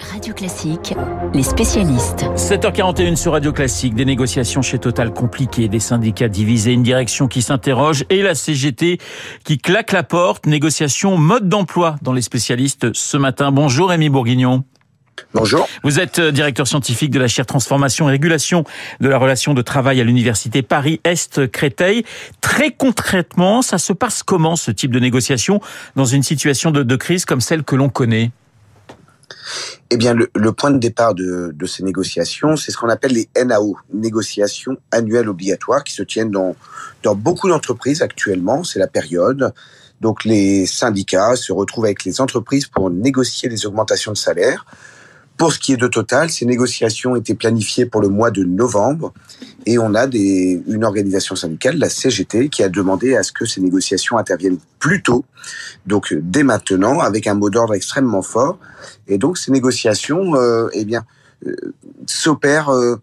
Radio Classique, les spécialistes. 7h41 sur Radio Classique, des négociations chez Total compliquées, des syndicats divisés, une direction qui s'interroge et la CGT qui claque la porte. Négociation mode d'emploi dans les spécialistes ce matin. Bonjour Rémi Bourguignon. Bonjour. Vous êtes euh, directeur scientifique de la chaire Transformation et Régulation de la relation de travail à l'université Paris-Est Créteil. Très concrètement, ça se passe comment ce type de négociation dans une situation de, de crise comme celle que l'on connaît? Eh bien, le, point de départ de, de ces négociations, c'est ce qu'on appelle les NAO, négociations annuelles obligatoires, qui se tiennent dans, dans beaucoup d'entreprises actuellement. C'est la période. Donc, les syndicats se retrouvent avec les entreprises pour négocier les augmentations de salaire. Pour ce qui est de Total, ces négociations étaient planifiées pour le mois de novembre et on a des, une organisation syndicale, la CGT, qui a demandé à ce que ces négociations interviennent plus tôt, donc dès maintenant, avec un mot d'ordre extrêmement fort. Et donc ces négociations, euh, eh bien, euh, s'opèrent euh,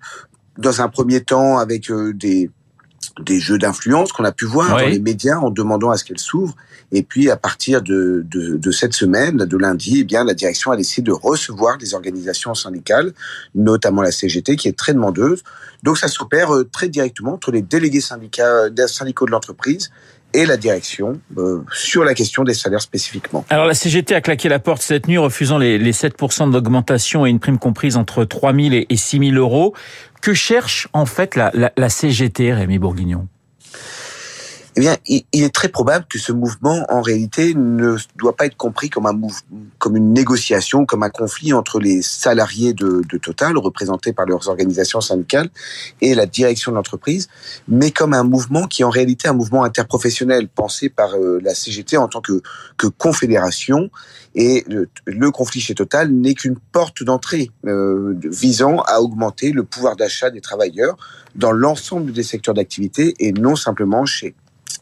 dans un premier temps avec euh, des des jeux d'influence qu'on a pu voir oui. dans les médias en demandant à ce qu'elles s'ouvrent. Et puis, à partir de, de, de, cette semaine, de lundi, eh bien, la direction a décidé de recevoir les organisations syndicales, notamment la CGT, qui est très demandeuse. Donc, ça s'opère euh, très directement entre les délégués syndicats, syndicaux de l'entreprise et la direction euh, sur la question des salaires spécifiquement. Alors la CGT a claqué la porte cette nuit, refusant les, les 7% d'augmentation et une prime comprise entre 3 000 et 6 000 euros. Que cherche en fait la, la, la CGT, Rémi Bourguignon? Eh bien, il est très probable que ce mouvement, en réalité, ne doit pas être compris comme un comme une négociation, comme un conflit entre les salariés de, de Total, représentés par leurs organisations syndicales, et la direction de l'entreprise, mais comme un mouvement qui est en réalité un mouvement interprofessionnel, pensé par euh, la CGT en tant que, que confédération. Et le, le conflit chez Total n'est qu'une porte d'entrée euh, visant à augmenter le pouvoir d'achat des travailleurs dans l'ensemble des secteurs d'activité et non simplement chez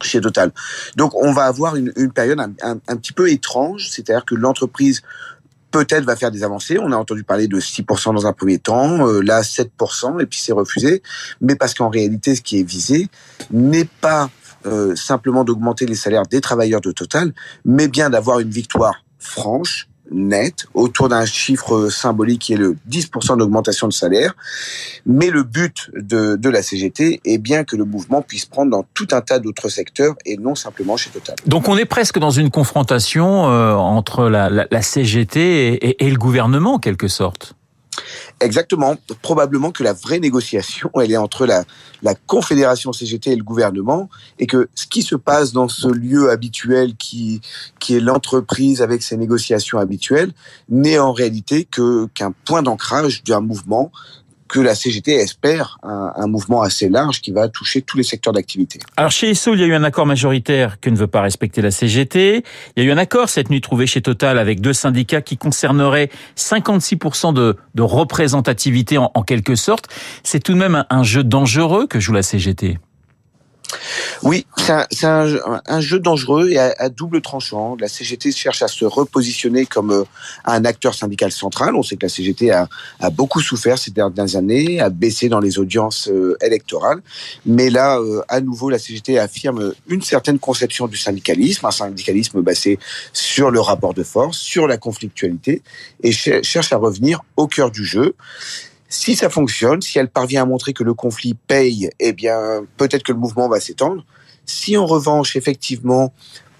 chez Total. Donc on va avoir une, une période un, un, un, petit peu étrange, c'est-à-dire que l'entreprise peut-être va faire des avancées. On a entendu parler de 6% dans un premier temps, euh, là 7%, et puis c'est refusé. Mais parce qu'en réalité, ce qui est visé n'est pas euh, simplement d'augmenter les salaires des travailleurs de Total, mais bien d'avoir une victoire franche, net, autour d'un chiffre symbolique qui est le 10% d'augmentation de salaire. Mais le but de, de, la CGT est bien que le mouvement puisse prendre dans tout un tas d'autres secteurs et non simplement chez Total. Donc on est presque dans une confrontation euh, entre la, la, la CGT et, et, et le gouvernement en quelque sorte. Exactement. Probablement que la vraie négociation, elle est entre la, Confédération CGT et le gouvernement, et que ce qui se passe dans ce lieu habituel qui, qui est l'entreprise avec ses négociations habituelles, n'est en réalité qu'un point d'ancrage d'un mouvement que la CGT espère un, mouvement assez large qui va toucher tous les secteurs d'activité. Alors chez ISO, il y a eu un accord majoritaire que ne veut pas respecter la CGT. Il y a eu un accord cette nuit trouvé chez Total avec deux syndicats qui concerneraient 56% de, représentativité en, en, quelque sorte. C'est tout de même un, un jeu dangereux que joue la CGT. Oui, c'est un, jeu dangereux et à, double tranchant. La CGT cherche à se repositionner comme euh, un acteur syndical central. On sait que la CGT a, a beaucoup souffert ces dernières années, a baissé dans les audiences euh, électorales. Mais là, euh, à nouveau, la CGT affirme une certaine conception du syndicalisme, un syndicalisme basé sur le rapport de force, sur la conflictualité, et cherche à revenir au cœur du jeu. Si ça fonctionne, si elle parvient à montrer que le conflit paye, eh bien, peut-être que le mouvement va s'étendre. Si en revanche, effectivement,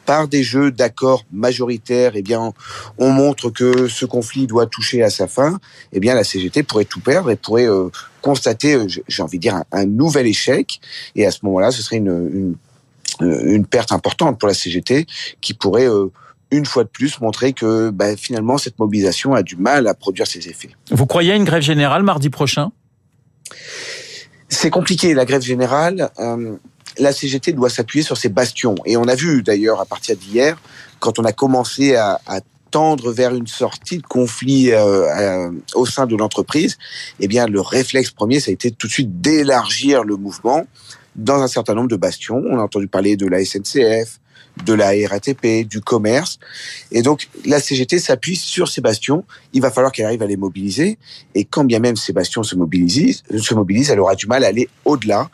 par des jeux d'accords majoritaires, eh bien, on montre que ce conflit doit toucher à sa fin, eh bien, la CGT pourrait tout perdre et pourrait euh, constater, euh, j'ai envie de dire, un, nouvel échec. Et à ce moment-là, ce serait une, une, une, perte importante pour la CGT qui pourrait euh, une fois de plus montrer que bah, finalement cette mobilisation a du mal à produire ses effets. Vous croyez à une grève générale mardi prochain? C'est compliqué la grève générale. Euh, la CGT doit s'appuyer sur ses bastions et on a vu d'ailleurs à partir d'hier quand on a commencé à, à tendre vers une sortie de conflit euh, euh, au sein de l'entreprise, eh bien le réflexe premier, ça a été tout de suite d'élargir le mouvement dans un certain nombre de bastions. On a entendu parler de la SNCF, de la RATP, du commerce. Et donc, la CGT s'appuie sur ces bastions. Il va falloir qu'elle arrive à les mobiliser. Et quand bien même ces bastions se mobilisent, se elle aura du mal à aller au-delà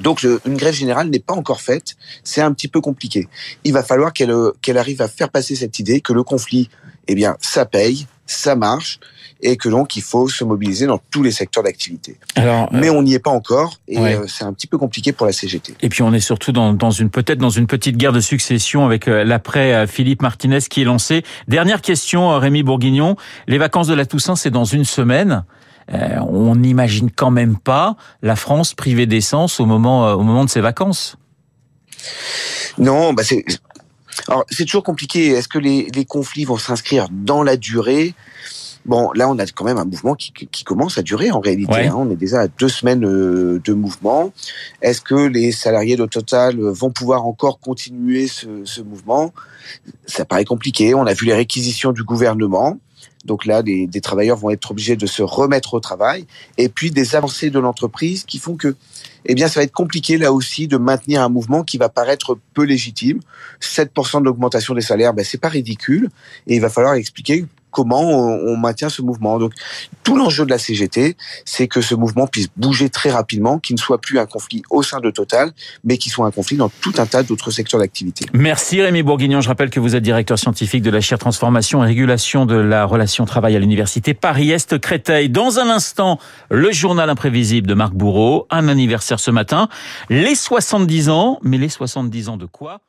Donc une grève générale n'est pas encore faite, c'est un petit peu compliqué. Il va falloir qu'elle qu'elle arrive à faire passer cette idée que le conflit, eh bien, ça paye, ça marche, et que donc il faut se mobiliser dans tous les secteurs d'activité. Alors, mais on n'y est pas encore et euh, c'est un petit peu compliqué pour la CGT. Et puis on est surtout dans, dans une peut-être dans une petite guerre de succession avec euh, l'après euh, Philippe Martinez qui est lancé. Dernière question, Rémi Bourguignon. Les vacances de la Toussaint, c'est dans une semaine. On n'imagine quand même pas la France privée d'essence au moment au moment de ses vacances. Non, bah c'est alors c'est toujours compliqué. Est-ce que les, les conflits vont s'inscrire dans la durée? Bon, là, on a quand même un mouvement qui, qui commence à durer en réalité. Hein. On est déjà à deux semaines euh, de mouvement. Est-ce que les salariés de Total vont pouvoir encore continuer ce, ce mouvement? Ça paraît compliqué. On a vu les réquisitions du gouvernement. Donc là, des, travailleurs vont être obligés de se remettre au travail. Et puis des avancées de l'entreprise qui font que, eh bien, ça va être compliqué là aussi de maintenir un mouvement qui va paraître peu légitime. 7% d'augmentation des salaires, ben, c'est pas ridicule. Et il va falloir expliquer comment on, maintient ce mouvement. Donc tout l'enjeu de la CGT, c'est que ce mouvement puisse bouger très rapidement, qu'il ne soit plus un conflit au sein de Total, mais qu'il soit un conflit dans tout un tas d'autres secteurs d'activité. Merci Rémi Bourguignon. Je rappelle que vous êtes directeur scientifique de la chaire Transformation et Régulation de la relation travail à l'université Paris-Est Créteil. Dans un instant, le journal imprévisible de Marc Bourreau, un anniversaire ce matin, les 70 ans, mais les 70 ans de quoi?